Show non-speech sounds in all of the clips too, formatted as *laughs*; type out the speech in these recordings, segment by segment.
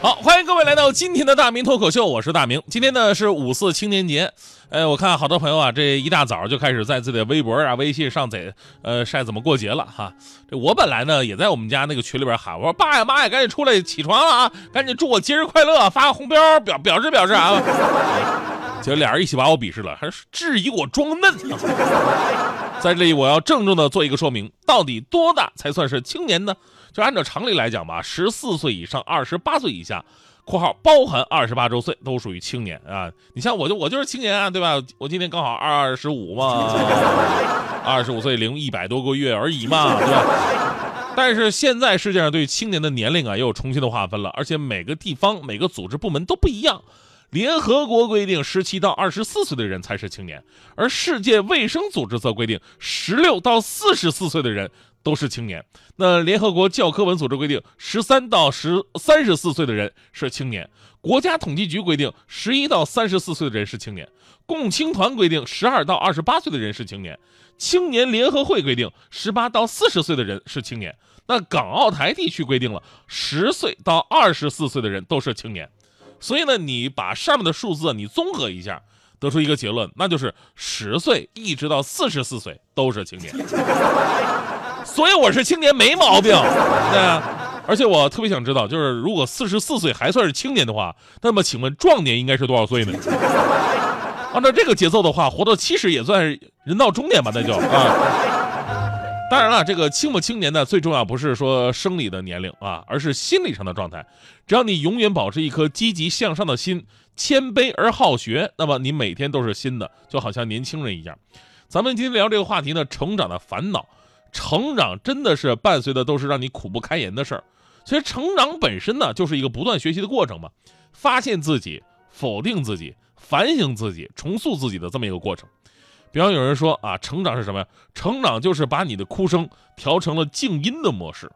好，欢迎各位来到今天的大明脱口秀，我是大明。今天呢是五四青年节，哎，我看好多朋友啊，这一大早就开始在自己的微博啊、微信上载，呃，晒怎么过节了哈。这我本来呢也在我们家那个群里边喊，我说爸呀妈呀，赶紧出来起床了啊，赶紧祝我节日快乐，发个红标表表示表示啊。*laughs* 结果俩人一起把我鄙视了，还是质疑我装嫩。在这里我要郑重的做一个说明，到底多大才算是青年呢？就按照常理来讲吧，十四岁以上、二十八岁以下（括号包含二十八周岁）都属于青年啊。你像我就我就是青年啊，对吧？我今年刚好二十五嘛，二十五岁零一百多个月而已嘛，对吧？但是现在世界上对青年的年龄啊又有重新的划分了，而且每个地方、每个组织部门都不一样。联合国规定，十七到二十四岁的人才是青年，而世界卫生组织则规定，十六到四十四岁的人都是青年。那联合国教科文组织规定，十三到十三十四岁的人是青年。国家统计局规定，十一到三十四岁的人是青年。共青团规定，十二到二十八岁的人是青年。青年联合会规定，十八到四十岁的人是青年。那港澳台地区规定了，十岁到二十四岁的人都是青年。所以呢，你把上面的数字你综合一下，得出一个结论，那就是十岁一直到四十四岁都是青年。*laughs* 所以我是青年没毛病，对啊。而且我特别想知道，就是如果四十四岁还算是青年的话，那么请问壮年应该是多少岁呢？*laughs* 按照这个节奏的话，活到七十也算是人到中年吧，那就啊。当然了，这个青不青年呢，最重要不是说生理的年龄啊，而是心理上的状态。只要你永远保持一颗积极向上的心，谦卑而好学，那么你每天都是新的，就好像年轻人一样。咱们今天聊这个话题呢，成长的烦恼。成长真的是伴随的都是让你苦不堪言的事儿。其实成长本身呢，就是一个不断学习的过程嘛，发现自己、否定自己、反省自己、重塑自己的这么一个过程。比方有人说啊，成长是什么呀？成长就是把你的哭声调成了静音的模式。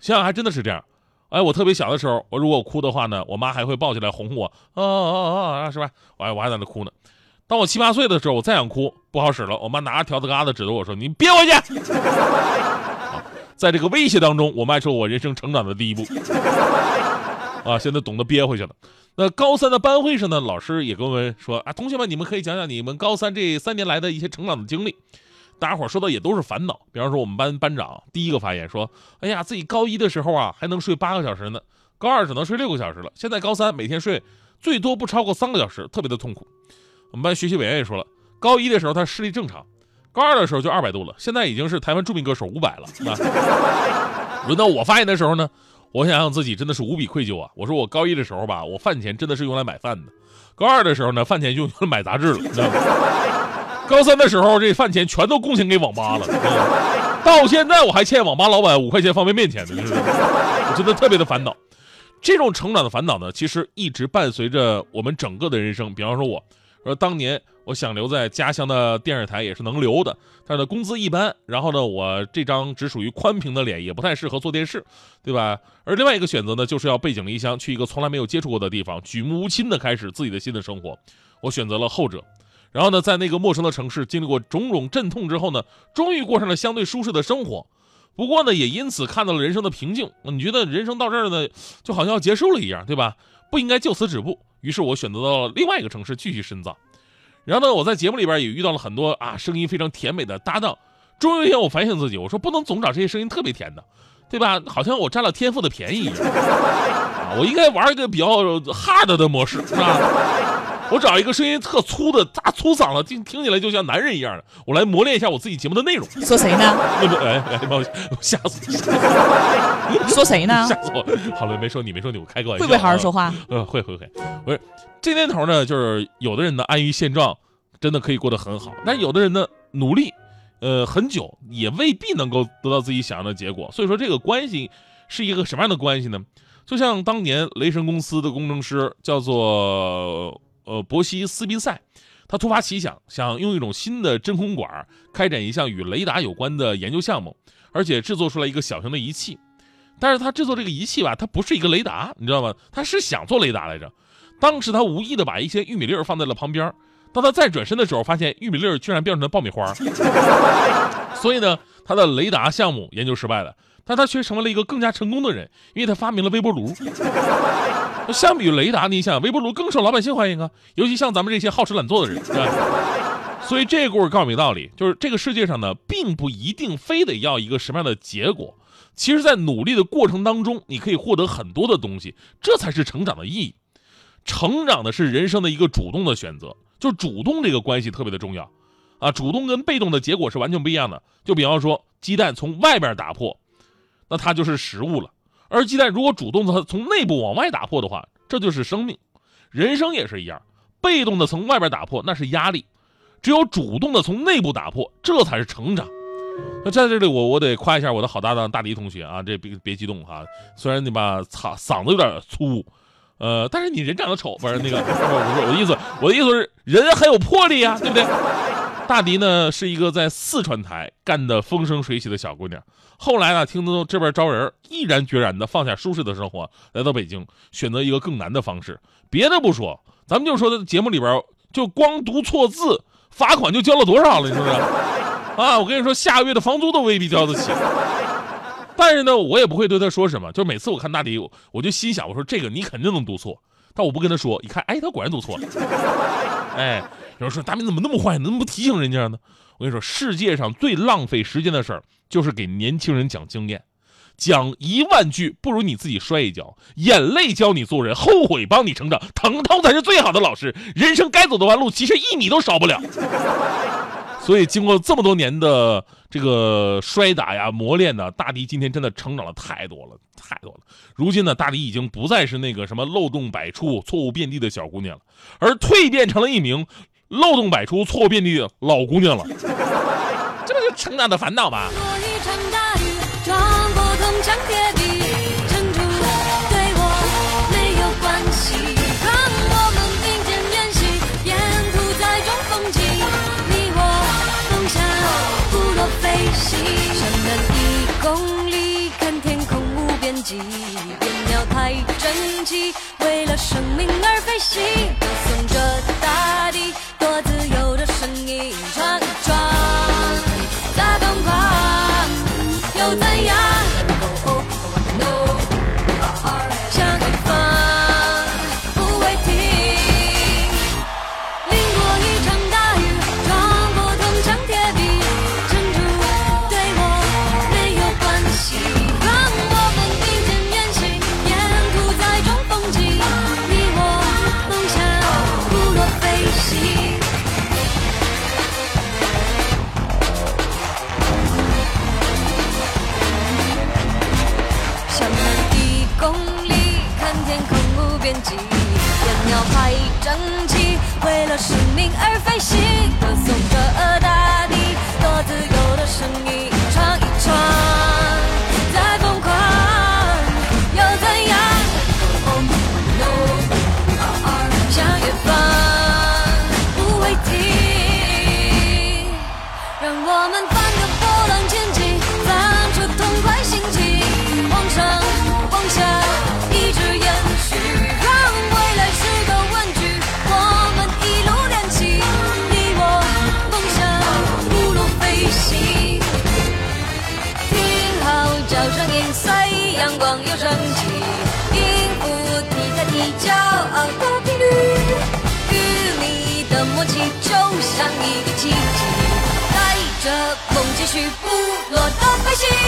想想还真的是这样。哎，我特别小的时候，我如果哭的话呢，我妈还会抱起来哄我，啊啊啊，是吧？我还我还在那哭呢。当我七八岁的时候，我再想哭不好使了，我妈拿着条子疙瘩指着我说：“你憋回去。” *laughs* 在这个威胁当中，我迈出我人生成长的第一步。*laughs* 啊，现在懂得憋回去了。那高三的班会上呢，老师也跟我们说啊，同学们，你们可以讲讲你们高三这三年来的一些成长的经历。大家伙说的也都是烦恼。比方说，我们班班长第一个发言说：“哎呀，自己高一的时候啊，还能睡八个小时呢，高二只能睡六个小时了。现在高三每天睡最多不超过三个小时，特别的痛苦。”我们班学习委员也说了，高一的时候他视力正常，高二的时候就二百度了，现在已经是台湾著名歌手五百了。*laughs* 轮到我发言的时候呢？我想想自己真的是无比愧疚啊！我说我高一的时候吧，我饭钱真的是用来买饭的；高二的时候呢，饭钱就用来买杂志了；你知道吗高三的时候，这饭钱全都贡献给网吧了。到现在我还欠网吧老板五块钱方便面钱呢，我真的特别的烦恼。这种成长的烦恼呢，其实一直伴随着我们整个的人生。比方说，我说当年。我想留在家乡的电视台也是能留的，但是工资一般。然后呢，我这张只属于宽屏的脸，也不太适合做电视，对吧？而另外一个选择呢，就是要背井离乡，去一个从来没有接触过的地方，举目无亲的开始自己的新的生活。我选择了后者。然后呢，在那个陌生的城市经历过种种阵痛之后呢，终于过上了相对舒适的生活。不过呢，也因此看到了人生的瓶颈。你觉得人生到这儿呢，就好像要结束了一样，对吧？不应该就此止步。于是我选择到了另外一个城市继续深造。然后呢，我在节目里边也遇到了很多啊声音非常甜美的搭档。终有一天，我反省自己，我说不能总找这些声音特别甜的，对吧？好像我占了天赋的便宜一样。啊，我应该玩一个比较 hard 的模式，是吧？我找一个声音特粗的大粗嗓子，听听起来就像男人一样的，我来磨练一下我自己节目的内容。说谁呢？*laughs* 哎哎，把我吓死！说谁呢？*laughs* 吓死我！好了，没说你，没说你，我开个玩笑。会不会好好说话？呃，会会会。不是这年头呢，就是有的人呢安于现状，真的可以过得很好；但有的人呢努力，呃，很久也未必能够得到自己想要的结果。所以说，这个关系是一个什么样的关系呢？就像当年雷神公司的工程师叫做呃伯西斯宾塞，他突发奇想，想用一种新的真空管开展一项与雷达有关的研究项目，而且制作出来一个小型的仪器。但是他制作这个仪器吧，它不是一个雷达，你知道吗？他是想做雷达来着。当时他无意的把一些玉米粒放在了旁边，当他再转身的时候，发现玉米粒居然变成了爆米花。所以呢，他的雷达项目研究失败了，但他却成为了一个更加成功的人，因为他发明了微波炉。*laughs* 相比于雷达，你想微波炉更受老百姓欢迎啊，尤其像咱们这些好吃懒做的人，对？所以这个故事告诉我们道理，就是这个世界上呢，并不一定非得要一个什么样的结果。其实，在努力的过程当中，你可以获得很多的东西，这才是成长的意义。成长的是人生的一个主动的选择，就主动这个关系特别的重要，啊，主动跟被动的结果是完全不一样的。就比方说，鸡蛋从外边打破，那它就是食物了；而鸡蛋如果主动的从内部往外打破的话，这就是生命。人生也是一样，被动的从外边打破那是压力，只有主动的从内部打破，这才是成长。那在这里，我我得夸一下我的好搭档大迪同学啊，这别别激动哈，虽然你吧嗓嗓子有点粗，呃，但是你人长得丑，不是那个，不是我的意思，我的意思是人很有魄力呀，对不对？大迪呢是一个在四川台干得风生水起的小姑娘，后来呢听到这边招人，毅然决然的放下舒适的生活，来到北京，选择一个更难的方式。别的不说，咱们就说节目里边，就光读错字，罚款就交了多少了，你说是？*laughs* 啊，我跟你说，下个月的房租都未必交得起。但是呢，我也不会对他说什么。就每次我看大迪，我就心想，我说这个你肯定能读错。但我不跟他说，一看，哎，他果然读错了。*laughs* 哎，有人说大明怎么那么坏，怎么不提醒人家呢？我跟你说，世界上最浪费时间的事儿，就是给年轻人讲经验。讲一万句，不如你自己摔一跤。眼泪教你做人，后悔帮你成长，疼痛才是最好的老师。人生该走的弯路，其实一米都少不了。*laughs* 所以，经过这么多年的这个摔打呀、磨练呢，大迪今天真的成长了太多了，太多了。如今呢，大迪已经不再是那个什么漏洞百出、错误遍地的小姑娘了，而蜕变成了一名漏洞百出、错误遍地的老姑娘了。*laughs* 这不就成长的烦恼吗？为了生命而飞行，歌颂光又升起，音符踢开踢，骄傲的频率，与你的默契就像一个奇迹，带着风继续不落的飞行。